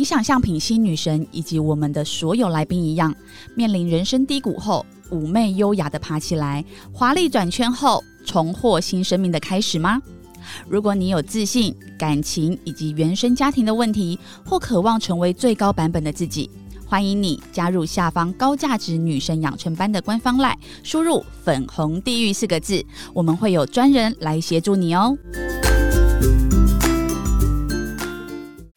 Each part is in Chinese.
你想像品心女神以及我们的所有来宾一样，面临人生低谷后，妩媚优雅的爬起来，华丽转圈后，重获新生命的开始吗？如果你有自信、感情以及原生家庭的问题，或渴望成为最高版本的自己，欢迎你加入下方高价值女神养成班的官方赖，输入“粉红地狱”四个字，我们会有专人来协助你哦。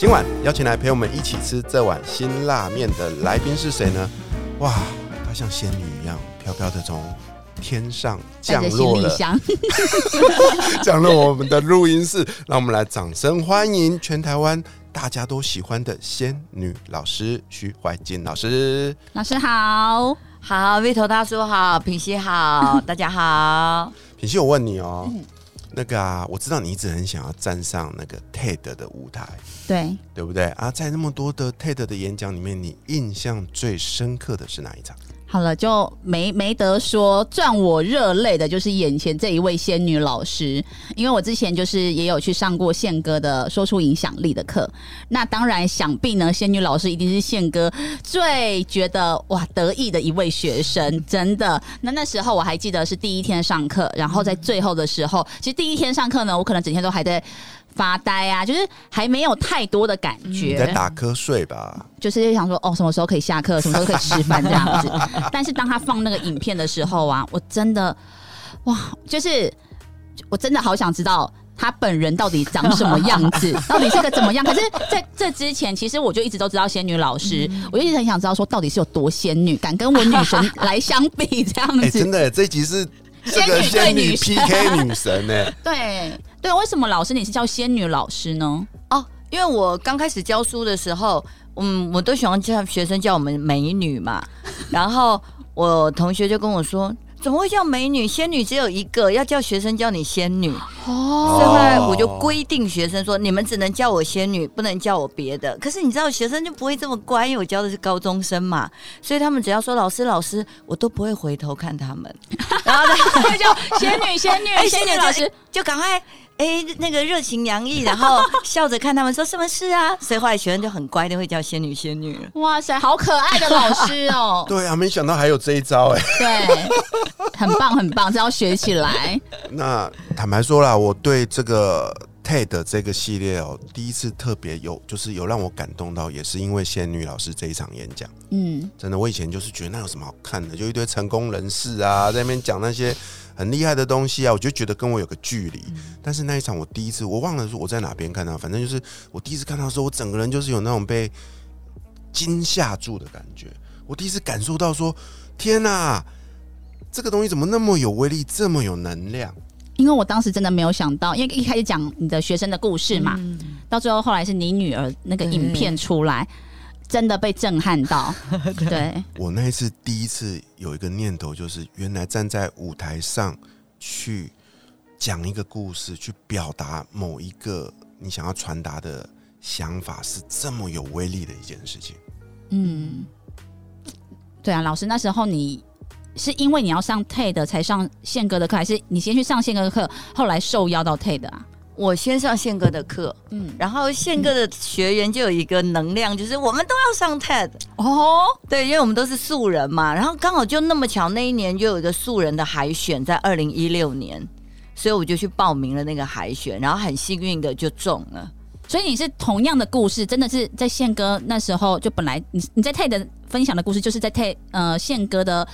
今晚邀请来陪我们一起吃这碗辛辣面的来宾是谁呢？哇，她像仙女一样飘飘的从天上降落了，降落我们的录音室。让我们来掌声欢迎全台湾大家都喜欢的仙女老师徐怀静老师。老师好，好，V 头大叔好，平西好，大家好。平西，我问你哦。那个啊，我知道你一直很想要站上那个 TED 的舞台，对对不对啊？在那么多的 TED 的演讲里面，你印象最深刻的是哪一场？好了，就没没得说，赚我热泪的就是眼前这一位仙女老师，因为我之前就是也有去上过宪哥的说出影响力的课，那当然想必呢，仙女老师一定是宪哥最觉得哇得意的一位学生，真的。那那时候我还记得是第一天上课，然后在最后的时候，其实第一天上课呢，我可能整天都还在。发呆啊，就是还没有太多的感觉，在打瞌睡吧。就是想说，哦，什么时候可以下课，什么时候可以吃饭这样子。但是当他放那个影片的时候啊，我真的，哇，就是我真的好想知道他本人到底长什么样子，到底是个怎么样。可是在这之前，其实我就一直都知道仙女老师，我一直很想知道说，到底是有多仙女，敢跟我女神来相比这样子。真的，这集是。仙女仙女 PK 女神呢？对对，为什么老师你是叫仙女老师呢？哦，因为我刚开始教书的时候，嗯，我都喜欢叫学生叫我们美女嘛，然后我同学就跟我说。怎么会叫美女？仙女只有一个，要叫学生叫你仙女。哦，所以后来我就规定学生说，你们只能叫我仙女，不能叫我别的。可是你知道，学生就不会这么乖，因为我教的是高中生嘛，所以他们只要说老师老师，我都不会回头看他们，然后他就叫仙女仙女 仙女老师，就赶快。哎，那个热情洋溢，然后笑着看他们说什么事啊？所以后来学生就很乖的会叫仙女仙女。哇塞，好可爱的老师哦！对啊，没想到还有这一招哎。对，很棒很棒，这要学起来。那坦白说啦，我对这个 TED 这个系列哦，第一次特别有，就是有让我感动到，也是因为仙女老师这一场演讲。嗯，真的，我以前就是觉得那有什么好看的，就一堆成功人士啊，在那边讲那些。很厉害的东西啊，我就觉得跟我有个距离。但是那一场我第一次，我忘了说我在哪边看到，反正就是我第一次看到的时候，我整个人就是有那种被惊吓住的感觉。我第一次感受到说，天哪，这个东西怎么那么有威力，这么有能量？因为我当时真的没有想到，因为一开始讲你的学生的故事嘛，到最后后来是你女儿那个影片出来。真的被震撼到，对我那一次第一次有一个念头，就是原来站在舞台上去讲一个故事，去表达某一个你想要传达的想法，是这么有威力的一件事情。嗯，对啊，老师那时候你是因为你要上 TED 才上宪哥的课，还是你先去上宪哥的课，后来受邀到 TED 啊？我先上宪哥的课，嗯，然后宪哥的学员就有一个能量，就是我们都要上 TED 哦，对，因为我们都是素人嘛，然后刚好就那么巧，那一年就有一个素人的海选，在二零一六年，所以我就去报名了那个海选，然后很幸运的就中了。所以你是同样的故事，真的是在宪哥那时候就本来你你在 TED 分享的故事，就是在 TED 呃宪哥的。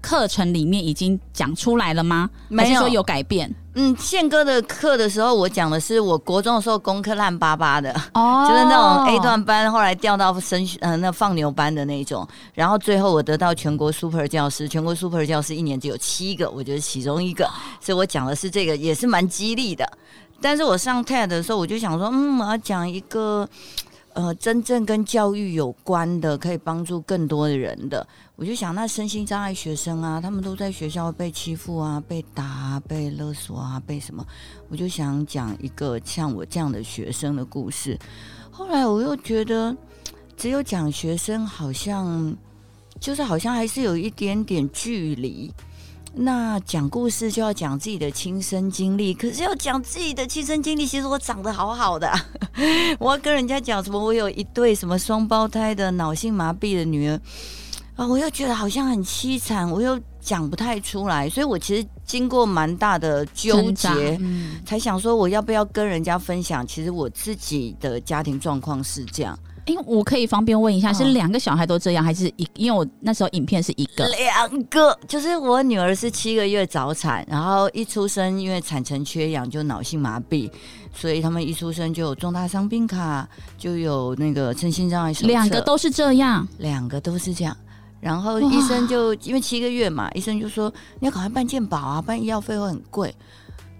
课程里面已经讲出来了吗？没有说有改变？嗯，宪哥的课的时候，我讲的是我国中的时候功课烂巴巴的，哦，就是那种 A 段班，后来调到升呃那放牛班的那种，然后最后我得到全国 Super 教师，全国 Super 教师一年只有七个，我觉得其中一个，所以我讲的是这个，也是蛮激励的。但是我上 TED 的时候，我就想说，嗯，我要讲一个。呃，真正跟教育有关的，可以帮助更多的人的，我就想，那身心障碍学生啊，他们都在学校被欺负啊，被打、啊、被勒索啊，被什么？我就想讲一个像我这样的学生的故事。后来我又觉得，只有讲学生，好像就是好像还是有一点点距离。那讲故事就要讲自己的亲身经历，可是要讲自己的亲身经历，其实我长得好好的，我要跟人家讲什么？我有一对什么双胞胎的脑性麻痹的女儿啊，我又觉得好像很凄惨，我又讲不太出来，所以我其实经过蛮大的纠结，才想说我要不要跟人家分享，其实我自己的家庭状况是这样。因为我可以方便问一下，是两个小孩都这样，还是一？因为我那时候影片是一个，两个，就是我女儿是七个月早产，然后一出生因为产程缺氧就脑性麻痹，所以他们一出生就有重大伤病卡，就有那个身心障碍手册，两个都是这样，两个都是这样。然后医生就因为七个月嘛，医生就说你要赶快办健保啊，办医药费会很贵。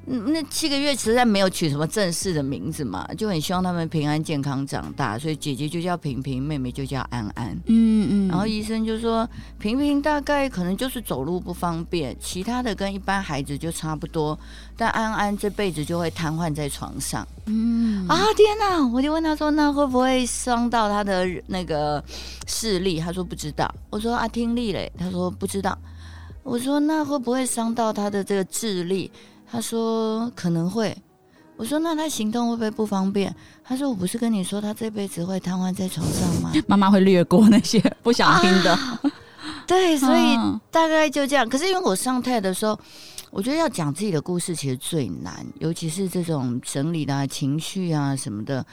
那七个月实在没有取什么正式的名字嘛，就很希望他们平安健康长大，所以姐姐就叫平平，妹妹就叫安安。嗯嗯。然后医生就说，平平大概可能就是走路不方便，其他的跟一般孩子就差不多，但安安这辈子就会瘫痪在床上。嗯啊天哪！我就问他说，那会不会伤到他的那个视力？他说不知道。我说啊听力嘞？他说不知道。我说那会不会伤到他的这个智力？他说可能会，我说那他行动会不会不方便？他说我不是跟你说他这辈子会瘫痪在床上吗？妈妈会略过那些不想听的，对，所以大概就这样。可是因为我上台的时候，我觉得要讲自己的故事其实最难，尤其是这种整理的情绪啊什么的。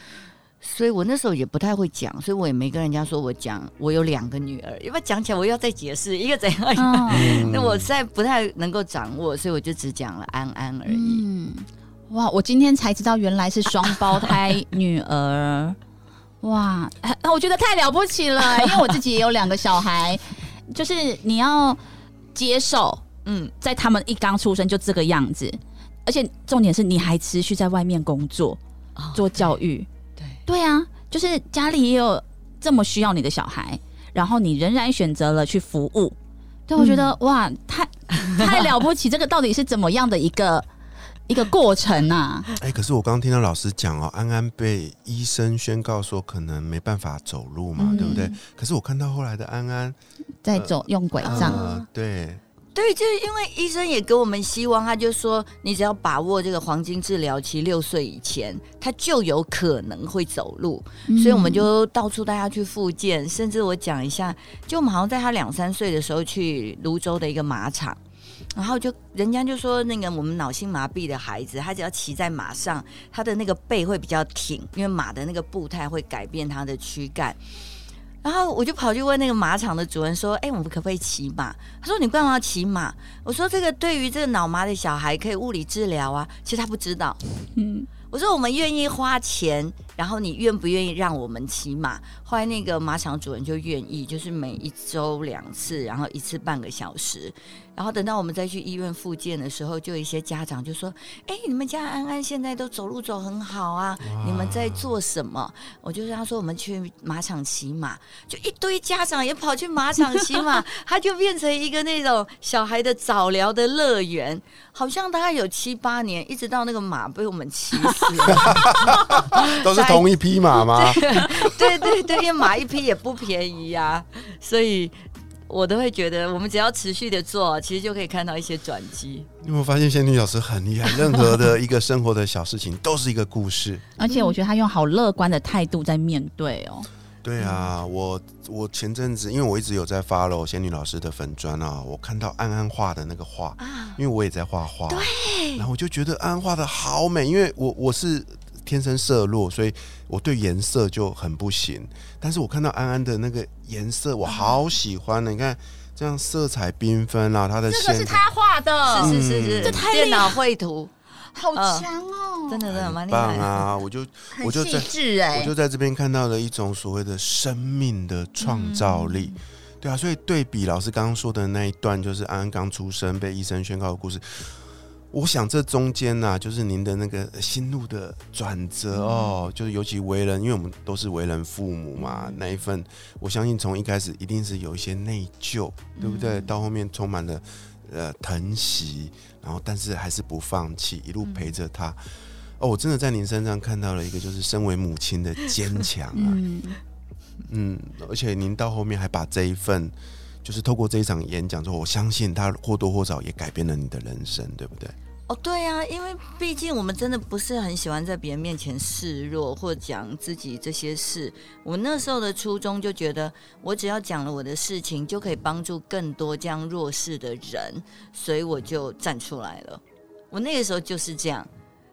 所以我那时候也不太会讲，所以我也没跟人家说我讲我有两个女儿，因为讲起来我要再解释一个怎样，那我实在不太能够掌握，所以我就只讲了安安而已。嗯，哇，我今天才知道原来是双胞胎女儿，哇，我觉得太了不起了，因为我自己也有两个小孩，就是你要接受，嗯，在他们一刚出生就这个样子，而且重点是你还持续在外面工作做教育。对啊，就是家里也有这么需要你的小孩，然后你仍然选择了去服务。对，我觉得哇，太 太了不起！这个到底是怎么样的一个一个过程啊？哎，可是我刚刚听到老师讲哦，安安被医生宣告说可能没办法走路嘛，对不对？可是我看到后来的安安在走用拐杖，对。对，就是因为医生也给我们希望，他就说你只要把握这个黄金治疗期，六岁以前他就有可能会走路，所以我们就到处带他去复健，甚至我讲一下，就我们好像在他两三岁的时候去泸州的一个马场，然后就人家就说那个我们脑性麻痹的孩子，他只要骑在马上，他的那个背会比较挺，因为马的那个步态会改变他的躯干。然后我就跑去问那个马场的主人说：“哎，我们可不可以骑马？”他说：“你干嘛要骑马？”我说：“这个对于这个脑麻的小孩可以物理治疗啊。”其实他不知道。嗯，我说：“我们愿意花钱。”然后你愿不愿意让我们骑马？后来那个马场主人就愿意，就是每一周两次，然后一次半个小时。然后等到我们再去医院复健的时候，就有一些家长就说：“哎，你们家安安现在都走路走很好啊，你们在做什么？”我就跟他说：“我们去马场骑马。”就一堆家长也跑去马场骑马，他就变成一个那种小孩的早疗的乐园。好像大概有七八年，一直到那个马被我们骑死了，都是。同一匹马吗？对对对，因为马一匹也不便宜呀，所以我都会觉得，我们只要持续的做，其实就可以看到一些转机。你有没有发现，仙女老师很厉害？任何的一个生活的小事情，都是一个故事。而且我觉得她用好乐观的态度在面对哦。对啊，我我前阵子，因为我一直有在 follow 仙女老师的粉砖啊，我看到安安画的那个画，啊因为我也在画画，对，然后我就觉得安安画的好美，因为我我是。天生色弱，所以我对颜色就很不行。但是我看到安安的那个颜色，我好喜欢呢。你看这样色彩缤纷啊，他的这个是他画的，是是是是，这太电脑绘图，好强哦！真的真的蛮棒啊！我就我就在我就在这边看到了一种所谓的生命的创造力。对啊，所以对比老师刚刚说的那一段，就是安安刚出生被医生宣告的故事。我想这中间呢，就是您的那个心路的转折哦，就是尤其为人，因为我们都是为人父母嘛，那一份，我相信从一开始一定是有一些内疚，对不对？到后面充满了呃疼惜，然后但是还是不放弃，一路陪着他。哦，我真的在您身上看到了一个，就是身为母亲的坚强啊。嗯，而且您到后面还把这一份，就是透过这一场演讲之后，我相信他或多或少也改变了你的人生，对不对？哦，对啊，因为毕竟我们真的不是很喜欢在别人面前示弱或讲自己这些事。我那时候的初衷就觉得，我只要讲了我的事情，就可以帮助更多这样弱势的人，所以我就站出来了。我那个时候就是这样，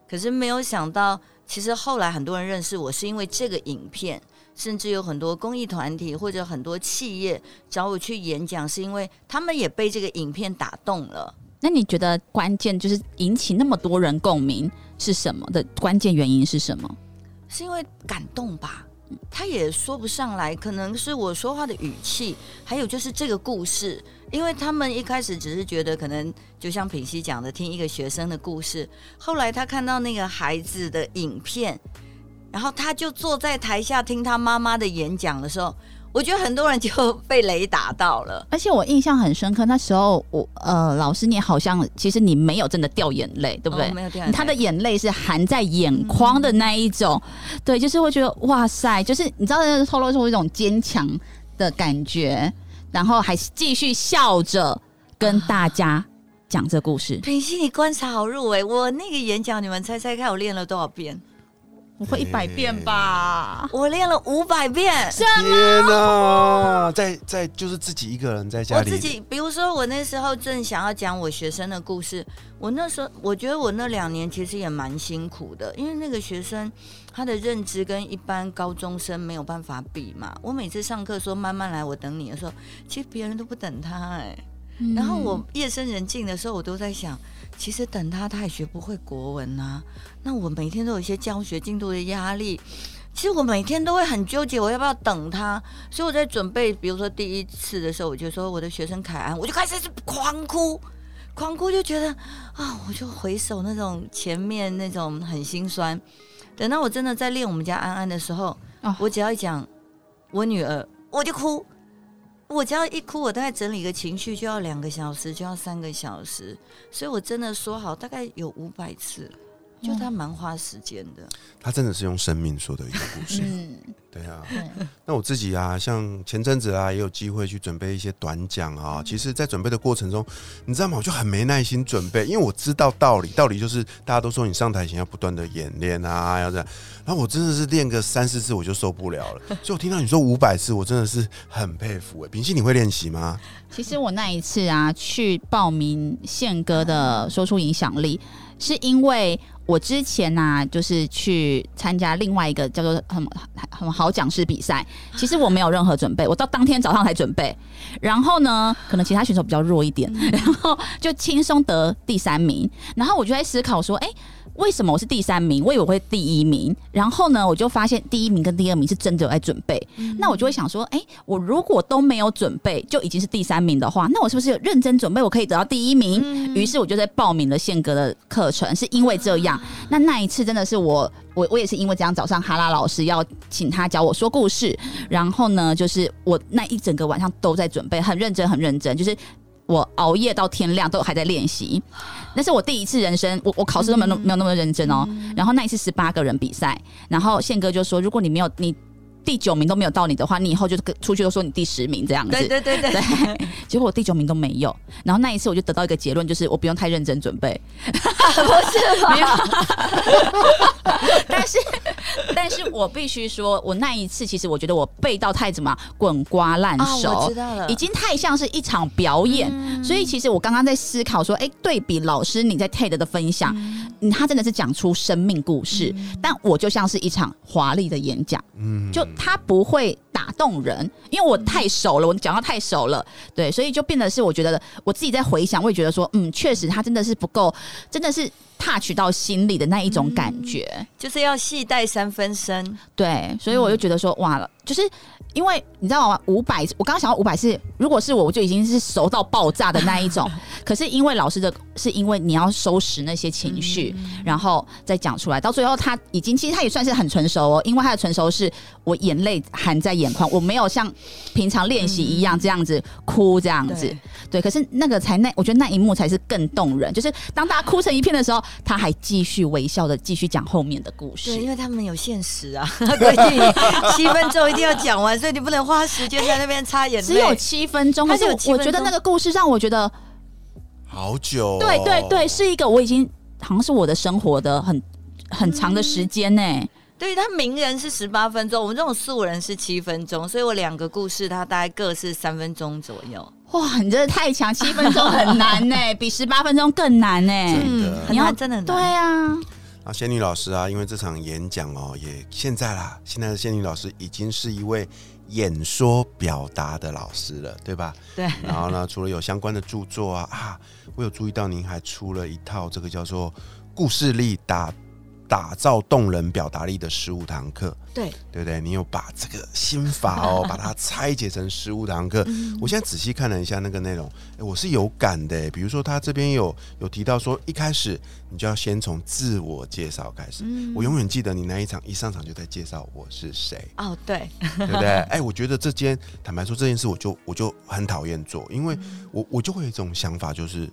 可是没有想到，其实后来很多人认识我是因为这个影片。甚至有很多公益团体或者很多企业找我去演讲，是因为他们也被这个影片打动了。那你觉得关键就是引起那么多人共鸣是什么的关键原因是什么？是因为感动吧？他也说不上来，可能是我说话的语气，还有就是这个故事。因为他们一开始只是觉得可能就像品熙讲的，听一个学生的故事，后来他看到那个孩子的影片。然后他就坐在台下听他妈妈的演讲的时候，我觉得很多人就被雷打到了。而且我印象很深刻，那时候我呃，老师你好像其实你没有真的掉眼泪，对不对？没有掉眼泪，他的眼泪是含在眼眶的那一种。对，就是会觉得哇塞，就是你知道，透露出一种坚强的感觉，然后还继续笑着跟大家讲这故事。平心，你观察好入围，我那个演讲，你们猜猜看，我练了多少遍？不会一百遍吧？我练了五百遍。天哪！在在就是自己一个人在家里。我自己，比如说我那时候正想要讲我学生的故事，我那时候我觉得我那两年其实也蛮辛苦的，因为那个学生他的认知跟一般高中生没有办法比嘛。我每次上课说慢慢来，我等你的时候，其实别人都不等他哎。然后我夜深人静的时候，我都在想。其实等他，他也学不会国文呐。那我每天都有一些教学进度的压力。其实我每天都会很纠结，我要不要等他？所以我在准备，比如说第一次的时候，我就说我的学生凯安，我就开始是狂哭，狂哭就觉得啊，我就回首那种前面那种很心酸。等到我真的在练我们家安安的时候，我只要一讲我女儿，我就哭。我只要一哭，我大概整理个情绪就要两个小时，就要三个小时，所以我真的说好，大概有五百次，就他蛮花时间的。他真的是用生命说的一个故事。对啊，那我自己啊，像前阵子啊，也有机会去准备一些短讲啊。其实，在准备的过程中，你知道吗？我就很没耐心准备，因为我知道道理，道理就是大家都说你上台前要不断的演练啊，要这样。然后我真的是练个三四次我就受不了了，所以我听到你说五百次，我真的是很佩服哎。平心，你会练习吗？其实我那一次啊，去报名宪哥的说出影响力，是因为。我之前呢，就是去参加另外一个叫做很很好讲师比赛。其实我没有任何准备，我到当天早上才准备。然后呢，可能其他选手比较弱一点，然后就轻松得第三名。然后我就在思考说，哎。为什么我是第三名？我以为会第一名。然后呢，我就发现第一名跟第二名是真的有在准备。那我就会想说，哎，我如果都没有准备，就已经是第三名的话，那我是不是有认真准备，我可以得到第一名？于是我就在报名了宪哥的课程，是因为这样。那那一次真的是我，我我也是因为这样，早上哈拉老师要请他教我说故事，然后呢，就是我那一整个晚上都在准备，很认真，很认真，就是。我熬夜到天亮都还在练习，那是我第一次人生，我我考试都没有没有那么认真哦。然后那一次十八个人比赛，然后宪哥就说，如果你没有你。第九名都没有到你的话，你以后就出去都说你第十名这样子。对对对 对。结果我第九名都没有，然后那一次我就得到一个结论，就是我不用太认真准备。不是没有。但是，但是我必须说，我那一次其实我觉得我背到太怎么滚瓜烂熟，我知道了，已经太像是一场表演。所以其实我刚刚在思考说，哎，对比老师你在 TED 的分享，他真的是讲出生命故事，但我就像是一场华丽的演讲，嗯，就。他不会打动人，因为我太熟了，我讲到太熟了，对，所以就变得是我觉得我自己在回想，我也觉得说，嗯，确实他真的是不够，真的是 touch 到心里的那一种感觉，就是要细带三分深，对，所以我就觉得说，哇，就是。因为你知道吗？五百，我刚刚想到五百是，如果是我，我就已经是熟到爆炸的那一种。可是因为老师的，是因为你要收拾那些情绪，然后再讲出来，到最后他已经其实他也算是很成熟哦。因为他的成熟是我眼泪含在眼眶，我没有像平常练习一样这样子哭这样子。对，可是那个才那，我觉得那一幕才是更动人。就是当大家哭成一片的时候，他还继续微笑的继续讲后面的故事。对，因为他们有现实啊，规定七分钟一定要讲完。所以你不能花时间在那边擦眼泪，只有七分钟。但是我觉得那个故事让我觉得好久。对对对，是一个我已经好像是我的生活的很很长的时间呢。对他名人是十八分钟，我们这种素人是七分钟，所以我两个故事它大概各是三分钟左右。哇，你真的太强，七分钟很难呢，比十八分钟更难呢。嗯，很难，真的对啊。啊，仙女老师啊，因为这场演讲哦，也现在啦，现在的仙女老师已经是一位演说表达的老师了，对吧？对。然后呢，除了有相关的著作啊啊，我有注意到您还出了一套这个叫做故事力打。打造动人表达力的十五堂课，对对不对？你有把这个心法哦，把它拆解成十五堂课。我现在仔细看了一下那个内容，哎，我是有感的。比如说，他这边有有提到说，一开始你就要先从自我介绍开始。我永远记得你那一场一上场就在介绍我是谁。哦，对，对不对？哎，我觉得这件坦白说这件事，我就我就很讨厌做，因为我我就会有一种想法，就是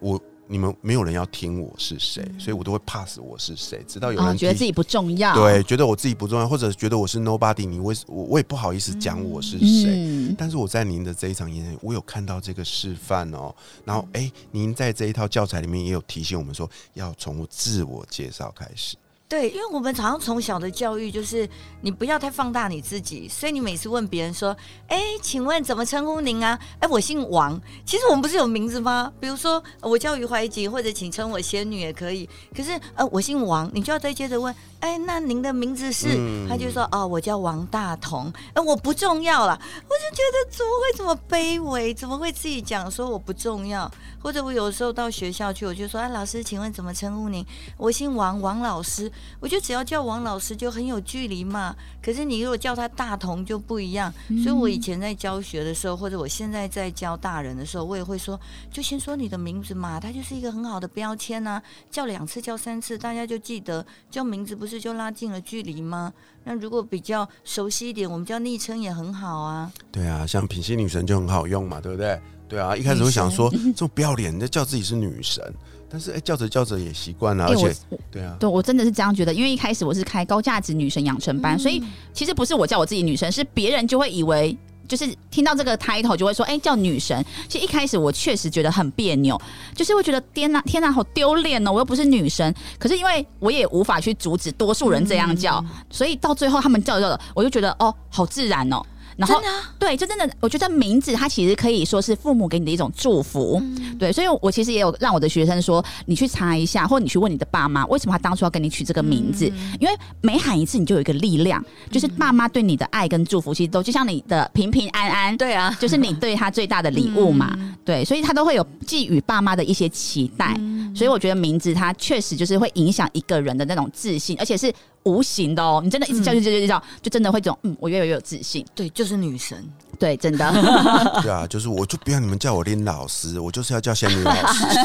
我。你们没有人要听我是谁，所以我都会 pass 我是谁，直到有人觉得自己不重要，对，觉得我自己不重要，或者觉得我是 nobody，你为我我也不好意思讲我是谁。但是我在您的这一场演讲，我有看到这个示范哦。然后，哎，您在这一套教材里面也有提醒我们说，要从自我介绍开始。对，因为我们常常从小的教育就是你不要太放大你自己，所以你每次问别人说：“哎，请问怎么称呼您啊？”哎，我姓王。其实我们不是有名字吗？比如说我叫余怀吉，或者请称我仙女也可以。可是呃，我姓王，你就要再接着问：“哎，那您的名字是？”他就说：“哦，我叫王大同。”哎，我不重要了。我就觉得怎么会这么卑微？怎么会自己讲说我不重要？或者我有时候到学校去，我就说：“哎，老师，请问怎么称呼您？我姓王，王老师。”我就只要叫王老师就很有距离嘛。可是你如果叫他大同就不一样。所以我以前在教学的时候，或者我现在在教大人的时候，我也会说，就先说你的名字嘛，它就是一个很好的标签呐。叫两次叫三次，大家就记得叫名字，不是就拉近了距离吗？那如果比较熟悉一点，我们叫昵称也很好啊。对啊，像品心女神就很好用嘛，对不对？对啊，一开始会想说这种不要脸，就叫自己是女神。但是哎，叫着叫着也习惯了，而且对啊，对我真的是这样觉得。因为一开始我是开高价值女神养成班，所以其实不是我叫我自己女神，是别人就会以为就是听到这个 title 就会说，哎，叫女神。其实一开始我确实觉得很别扭，就是会觉得天哪，天哪，好丢脸哦！我又不是女神。可是因为我也无法去阻止多数人这样叫，所以到最后他们叫着叫着，我就觉得哦，好自然哦。然后，对，就真的，我觉得名字它其实可以说是父母给你的一种祝福，对，所以我其实也有让我的学生说，你去查一下，或者你去问你的爸妈，为什么他当初要给你取这个名字？因为每喊一次，你就有一个力量，就是爸妈对你的爱跟祝福，其实都就像你的平平安安，对啊，就是你对他最大的礼物嘛，对，所以他都会有寄予爸妈的一些期待，所以我觉得名字它确实就是会影响一个人的那种自信，而且是。无形的哦，你真的一直叫就叫就叫，就真的会这种，嗯，我越来越有自信。对，就是女神，对，真的。对啊，就是我就不要你们叫我林老师，我就是要叫仙女老师。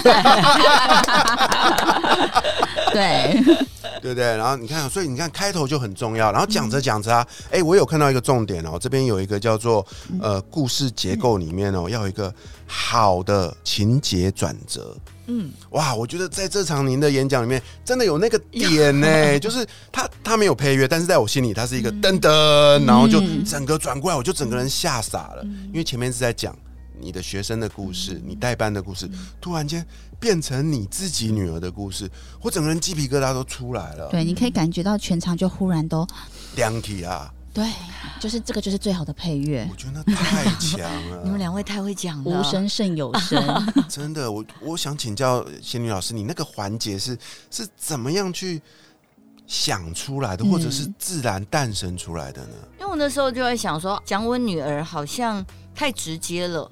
对，对不对？然后你看，所以你看开头就很重要，然后讲着讲着啊，哎，我有看到一个重点哦，这边有一个叫做呃故事结构里面哦，要有一个好的情节转折。嗯，哇，我觉得在这场您的演讲里面，真的有那个点呢，就是他他没有配乐，但是在我心里，他是一个噔噔，然后就整个转过来，我就整个人吓傻了，因为前面是在讲你的学生的故事，你代班的故事，突然间变成你自己女儿的故事，我整个人鸡皮疙瘩都出来了。对，你可以感觉到全场就忽然都凉体啊。对，就是这个，就是最好的配乐。我觉得那太强了，你们两位太会讲了，无声胜有声。真的，我我想请教仙女老师，你那个环节是是怎么样去想出来的，或者是自然诞生出来的呢？因为我那时候就在想说，讲我女儿好像太直接了，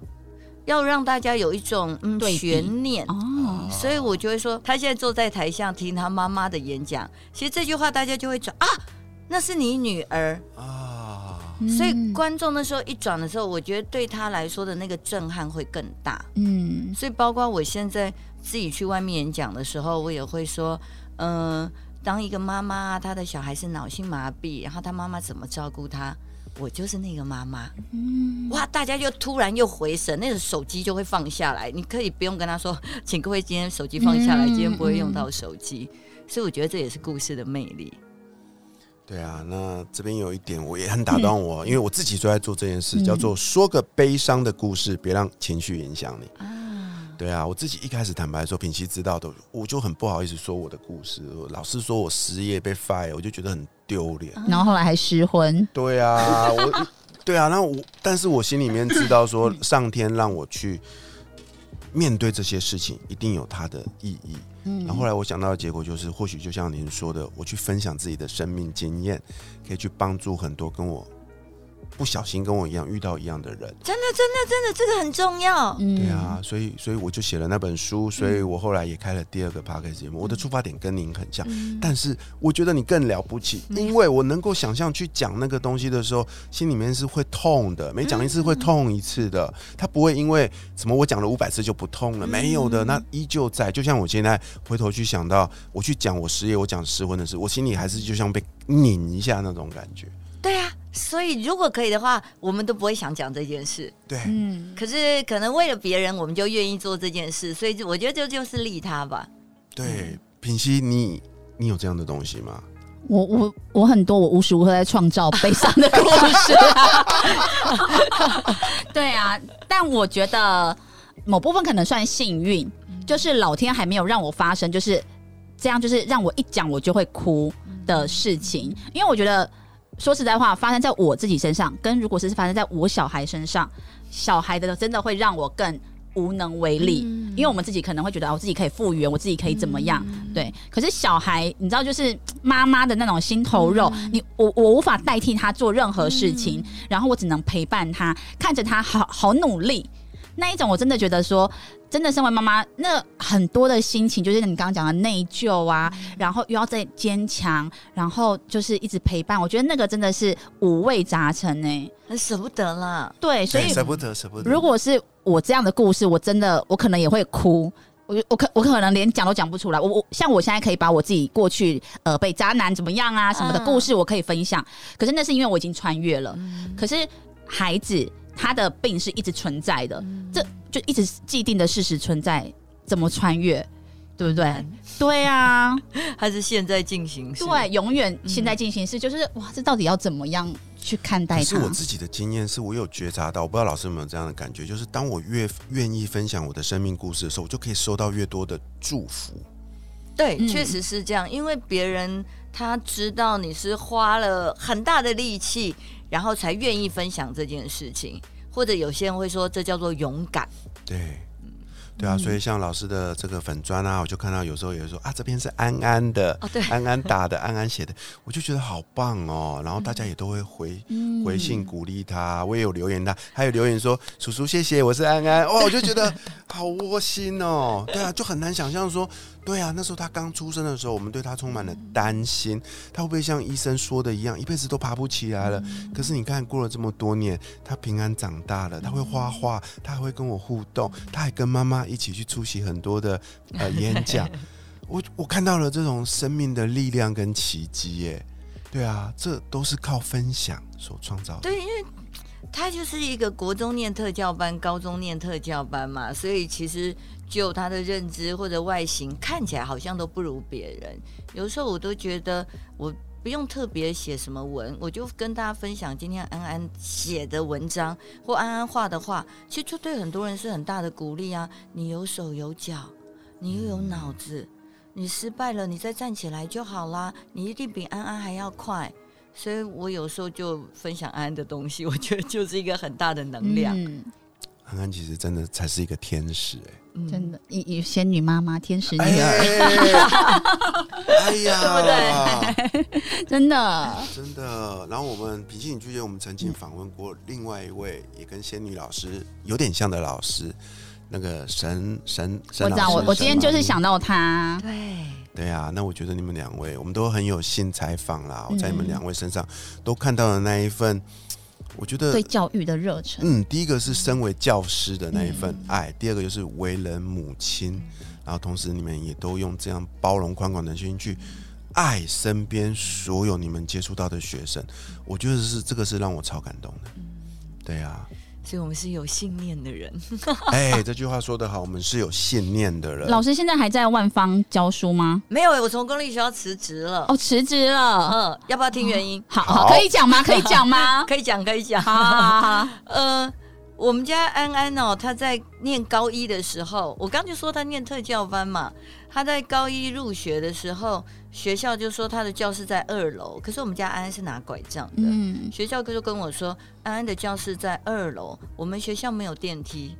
要让大家有一种嗯悬念。哦，所以我就会说，她现在坐在台上听她妈妈的演讲，其实这句话大家就会转啊，那是你女儿啊，所以观众那时候一转的时候，我觉得对他来说的那个震撼会更大。嗯，所以包括我现在自己去外面演讲的时候，我也会说，嗯。当一个妈妈，她的小孩是脑性麻痹，然后她妈妈怎么照顾她？我就是那个妈妈。嗯，哇，大家就突然又回神，那个手机就会放下来。你可以不用跟他说，请各位今天手机放下来，今天不会用到手机。所以我觉得这也是故事的魅力。对啊，那这边有一点我也很打动我，因为我自己就在做这件事，叫做说个悲伤的故事，别让情绪影响你。对啊，我自己一开始坦白说，品熙知道的，我就很不好意思说我的故事。老师说我失业被 fire，我就觉得很丢脸。然后后来还失婚。对啊，我，对啊，那我，但是我心里面知道说，上天让我去面对这些事情，一定有它的意义。嗯。然后后来我想到的结果就是，或许就像您说的，我去分享自己的生命经验，可以去帮助很多跟我。不小心跟我一样遇到一样的人，真的真的真的，这个很重要。对啊，所以所以我就写了那本书，所以我后来也开了第二个 p o d c a s 节目。我的出发点跟您很像，但是我觉得你更了不起，因为我能够想象去讲那个东西的时候，心里面是会痛的，每讲一次会痛一次的。他不会因为什么我讲了五百次就不痛了，没有的，那依旧在。就像我现在回头去想到我去讲我失业，我讲失婚的事，我心里还是就像被拧一下那种感觉。对啊。所以，如果可以的话，我们都不会想讲这件事。对，嗯。可是，可能为了别人，我们就愿意做这件事。所以，我觉得这就是利他吧。对，品熙，你你有这样的东西吗？我我我很多，我无时无刻在创造悲伤的故事。对啊，但我觉得某部分可能算幸运，就是老天还没有让我发生，就是这样，就是让我一讲我就会哭的事情。因为我觉得。说实在话，发生在我自己身上，跟如果是发生在我小孩身上，小孩的真的会让我更无能为力，因为我们自己可能会觉得我自己可以复原，我自己可以怎么样？对。可是小孩，你知道，就是妈妈的那种心头肉，你我我无法代替他做任何事情，然后我只能陪伴他，看着他好好努力。那一种我真的觉得说，真的身为妈妈，那很多的心情就是你刚刚讲的内疚啊，然后又要再坚强，然后就是一直陪伴。我觉得那个真的是五味杂陈呢，很舍不得了。对，所以舍不得，舍不得。如果是我这样的故事，我真的我可能也会哭。我我可我可能连讲都讲不出来。我我像我现在可以把我自己过去呃被渣男怎么样啊什么的故事我可以分享，可是那是因为我已经穿越了。可是孩子。他的病是一直存在的，这就一直既定的事实存在，怎么穿越？对不对？对啊，还是现在进行式？对，永远现在进行式，就是哇，这到底要怎么样去看待？是我自己的经验，是我有觉察到，我不知道老师有没有这样的感觉，就是当我越愿意分享我的生命故事的时候，我就可以收到越多的祝福。对，确实是这样，因为别人他知道你是花了很大的力气。然后才愿意分享这件事情，或者有些人会说这叫做勇敢。对，对啊，所以像老师的这个粉砖啊，我就看到有时候有人说啊，这边是安安的，安安打的，安安写的，我就觉得好棒哦。然后大家也都会回回信鼓励他，我也有留言他，还有留言说叔叔谢谢，我是安安，哦，我就觉得好窝心哦。对啊，就很难想象说。对啊，那时候他刚出生的时候，我们对他充满了担心，他会不会像医生说的一样，一辈子都爬不起来了？可是你看，过了这么多年，他平安长大了，他会画画，他还会跟我互动，他还跟妈妈一起去出席很多的呃 演讲。我我看到了这种生命的力量跟奇迹耶！对啊，这都是靠分享所创造的。对，因为他就是一个国中念特教班，高中念特教班嘛，所以其实。就他的认知或者外形看起来好像都不如别人，有时候我都觉得我不用特别写什么文，我就跟大家分享今天安安写的文章或安安画的画，其实就对很多人是很大的鼓励啊！你有手有脚，你又有脑子，你失败了你再站起来就好啦，你一定比安安还要快。所以我有时候就分享安安的东西，我觉得就是一个很大的能量。安安其实真的才是一个天使哎、真的，一一仙女妈妈，天使女哎儿，哎呀，对不对？真的。真的。然后我们平信女剧院，我们曾经访问过另外一位也跟仙女老师有点像的老师，那个神神神我知道，老师我我今天就是想到他，对，对啊，那我觉得你们两位，我们都很有幸采访啦。我嗯在你们两位身上都看到了那一份，我觉得对，教育的热忱。嗯，第一个是身为教师的那一份嗯爱，第二个就是为人母亲，然后同时你们也都用这样包容宽广的心去爱身边所有你们接触到的学生，我觉得是这个是让我超感动的。对啊，所以我们是有信念的人。哎，这句话说得好，我们是有信念的人。老师现在还在万方教书吗？没有、我从公立学校辞职了。哦，辞职了。嗯，要不要听原因？好，好好，可以讲吗？可以讲吗？可以讲，可以讲。好好好好，呃，我们家安安哦，他在念高一的时候，我刚就说他念特教班嘛。他在高一入学的时候，学校就说他的教室在二楼，可是我们家安安是拿拐杖的。嗯，学校就跟我说，安安的教室在二楼，我们学校没有电梯。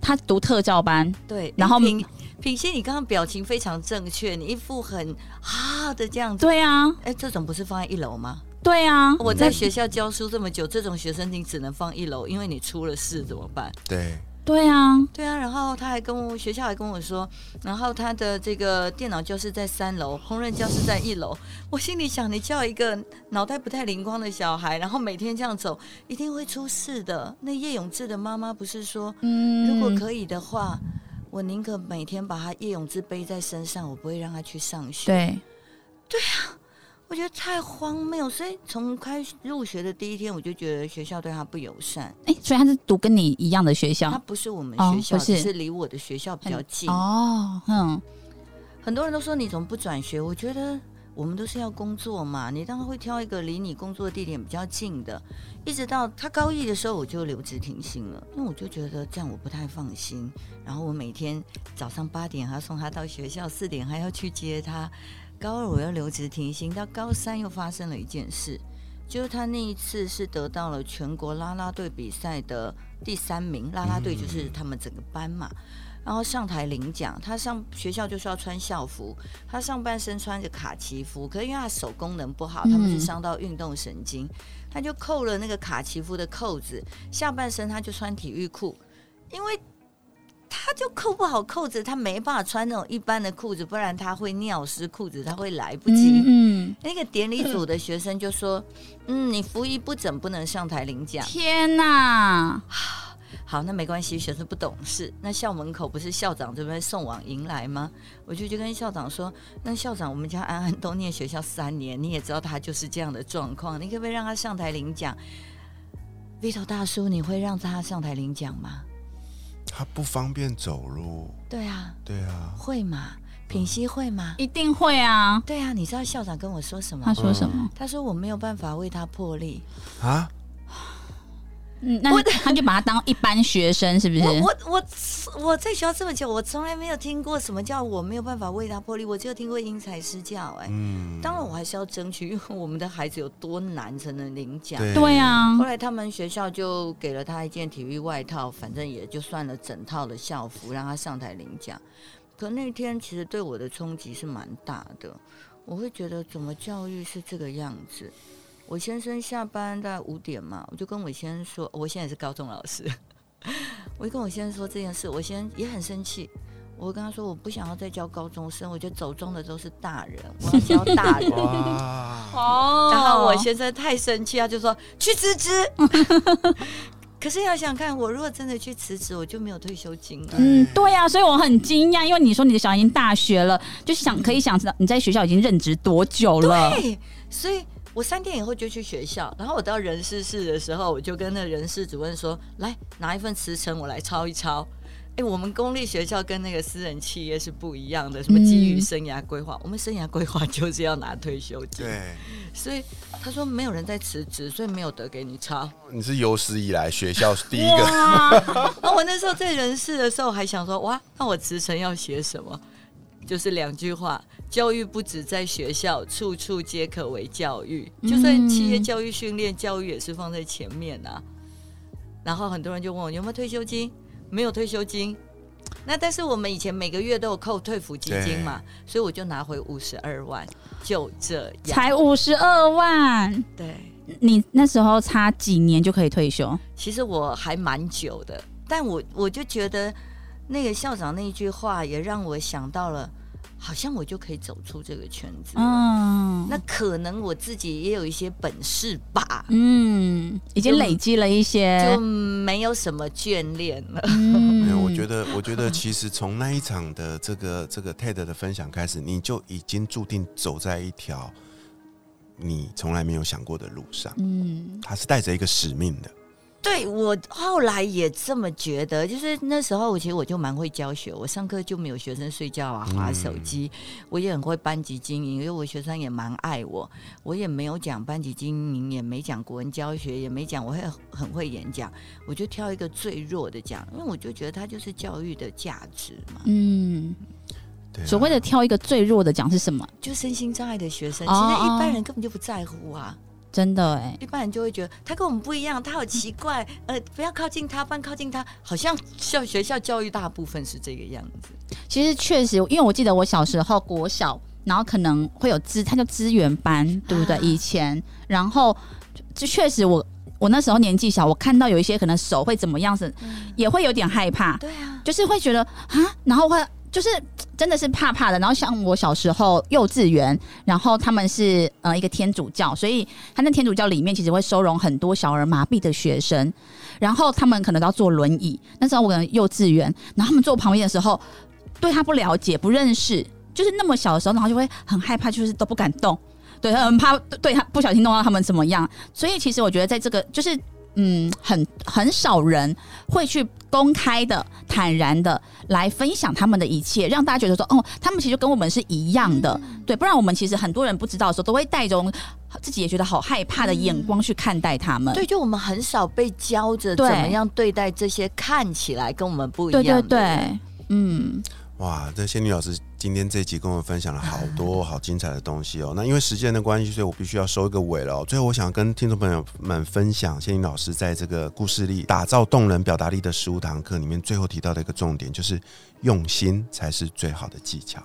他读特教班，对，然后品品心，你刚刚表情非常正确，你一副很啊的这样子。对啊，哎，这种不是放在一楼吗？对啊，我在学校教书这么久，这种学生你只能放一楼，因为你出了事怎么办？对，对啊，对啊，然后他还跟我学校还跟我说，然后他的这个电脑教室在三楼，烹饪教室在一楼。我心里想，你叫一个脑袋不太灵光的小孩，然后每天这样走，一定会出事的。那叶永志的妈妈不是说，嗯如果可以的话，我宁可每天把他叶永志背在身上，我不会让他去上学。对，我觉得太荒谬，所以从开入学的第一天，我就觉得学校对他不友善。哎，所以他是读跟你一样的学校他不是我们哦学校，只是离我的学校比较近。哦，嗯，很多人都说你怎么不转学？我觉得我们都是要工作嘛，你当然会挑一个离你工作地点比较近的。一直到他高一的时候，我就留职停薪了，因为我就觉得这样我不太放心。然后我每天早上八点还要送他到学校，四点还要去接他。高二我要留职停薪，到高三又发生了一件事，就是他那一次是得到了全国啦啦队比赛的第三名，啦啦队就是他们整个班嘛。然后上台领奖，他上学校就是要穿校服，他上半身穿着卡其服，可是因为他手功能不好，他们是嗯伤到运动神经，他就扣了那个卡其服的扣子，下半身他就穿体育裤，因为他就扣不好扣子，他没办法穿那种一般的裤子，不然他会尿湿裤子，他会来不及。嗯，那个典礼组的学生就说：“嗯，你服仪不整，不能上台领奖。”天哪，好，那没关系，学生不懂事。那校门口不是校长这边送往迎来吗？我就去跟校长说：“那校长，我们家安安都念学校三年，你也知道他就是这样的状况，你可不可以让他上台领奖？”Vito 大叔，你会让他上台领奖吗？他不方便走路，对啊，对啊，会吗？品熙会吗？一定会啊！对啊，你知道校长跟我说什么他？说什么？他说我没有办法为他破例。啊，嗯，那他就把他当一般学生，是不是？我我我我在学校这么久，我从来没有听过什么叫我没有办法为他破例，我只有听过因材施教、哎、嗯，当然我还是要争取，因为我们的孩子有多难才能领奖。对对啊后，来他们学校就给了他一件体育外套，反正也就算了整套的校服，让他上台领奖。可那天其实对我的冲击是蛮大的，我会觉得怎么教育是这个样子。我先生下班大概五点嘛，我就跟我先生说，我现在也是高中老师，我就跟我先生说这件事，我先生也很生气。我跟他说，我不想要再教高中生，我觉得走中的都是大人，我要教大人。哦然后我先生太生气，他就说去辞职。可是要想看，我如果真的去辞职，我就没有退休金了。嗯，对啊，所以我很惊讶，因为你说你的小孩已经大学了，就是想可以想知道你在学校已经任职多久了。对，所以我三天以后就去学校，然后我到人事室的时候，我就跟那人事主任说：“来拿一份辞呈，我来抄一抄。”哎，我们公立学校跟那个私人企业是不一样的，什么基于嗯生涯规划，我们生涯规划 就是要拿退休金。对，所以他说没有人在辞职，所以没有得给你抄。你是有史以来学校第一个，那，我那时候在人事的时候还想说，哇，那我辞呈要写什么？就是两句话：教育不止在学校，处处皆可为教育。就算企业教育训练，教育也是放在前面啊。然后很多人就问我有没有退休金，没有退休金。那但是我们以前每个月都有扣退抚基金嘛，所以我就拿回五十二万，就这样，才五十二万。对，你那时候差几年就可以退休？其实我还蛮久的，但我我就觉得那个校长那一句话也让我想到了。好像我就可以走出这个圈子，嗯，那可能我自己也有一些本事吧，嗯，已经累积了一些，就没有什么眷恋了。没有，我觉得，我觉得 其实从那一场的这个这个 TED 的分享开始，你就已经注定走在一条你从来没有想过的路上，嗯，他是带着一个使命的。对我后来也这么觉得，就是那时候，我其实我就蛮会教学，我上课就没有学生睡觉啊、划手机，我也很会班级经营，因为我学生也蛮爱我，我也没有讲班级经营，也没讲国文教学，也没讲我会很会演讲，我就挑一个最弱的讲，因为我就觉得它就是教育的价值嘛。嗯，所谓的挑一个最弱的讲是什么？就身心障碍的学生，其实一般人根本就不在乎啊。真的哎，一般人就会觉得他跟我们不一样，他好奇怪，呃，不要靠近他，不然靠近他，好像校学校教育大部分是这个样子。其实确实，因为我记得我小时候国小，然后可能会有资，他叫资源班，对不对？以前，然后就确实我我那时候年纪小，我看到有一些可能手会怎么样子，也会有点害怕。对啊，就是会觉得啊，然后会。就是真的是怕怕的，然后像我小时候幼稚园，然后他们是呃一个天主教，所以他那天主教里面其实会收容很多小儿麻痹的学生，然后他们可能都要坐轮椅。那时候我可能幼稚园，然后他们坐旁边的时候，对他不了解、不认识，就是那么小的时候，然后就会很害怕，就是都不敢动，对，很怕对他不小心弄到他们怎么样。所以其实我觉得在这个就是。嗯，很很少人会去公开的、坦然的来分享他们的一切，让大家觉得说，哦，他们其实跟我们是一样的，对。不然我们其实很多人不知道的时候，都会带着自己也觉得好害怕的眼光去看待他们。对，就我们很少被教着怎么样对待这些看起来跟我们不一样的。对对对，嗯。哇，这仙女老师今天这集跟我分享了好多好精彩的东西哦。那因为时间的关系，所以我必须要收一个尾了。最后，我想跟听众朋友们分享仙女老师在这个故事里打造动人表达力的十五堂课里面，最后提到的一个重点，就是用心才是最好的技巧。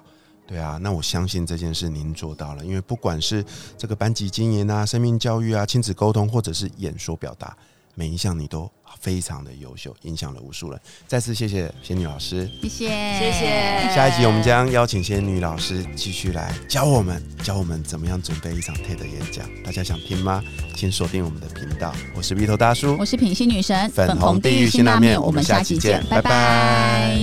对啊，那我相信这件事您做到了，因为不管是这个班级经营啊、生命教育啊、亲子沟通，或者是演说表达。每一项你都非常的优秀，影响了无数人。再次谢谢仙女老师，谢谢谢谢。下一集我们将邀请仙女老师继续来教我们，教我们怎么样准备一场 TED 演讲。大家想听吗？请锁定我们的频道。我是鼻头大叔，我是品心女神，粉红地狱辛拉面。我们下期见，拜拜。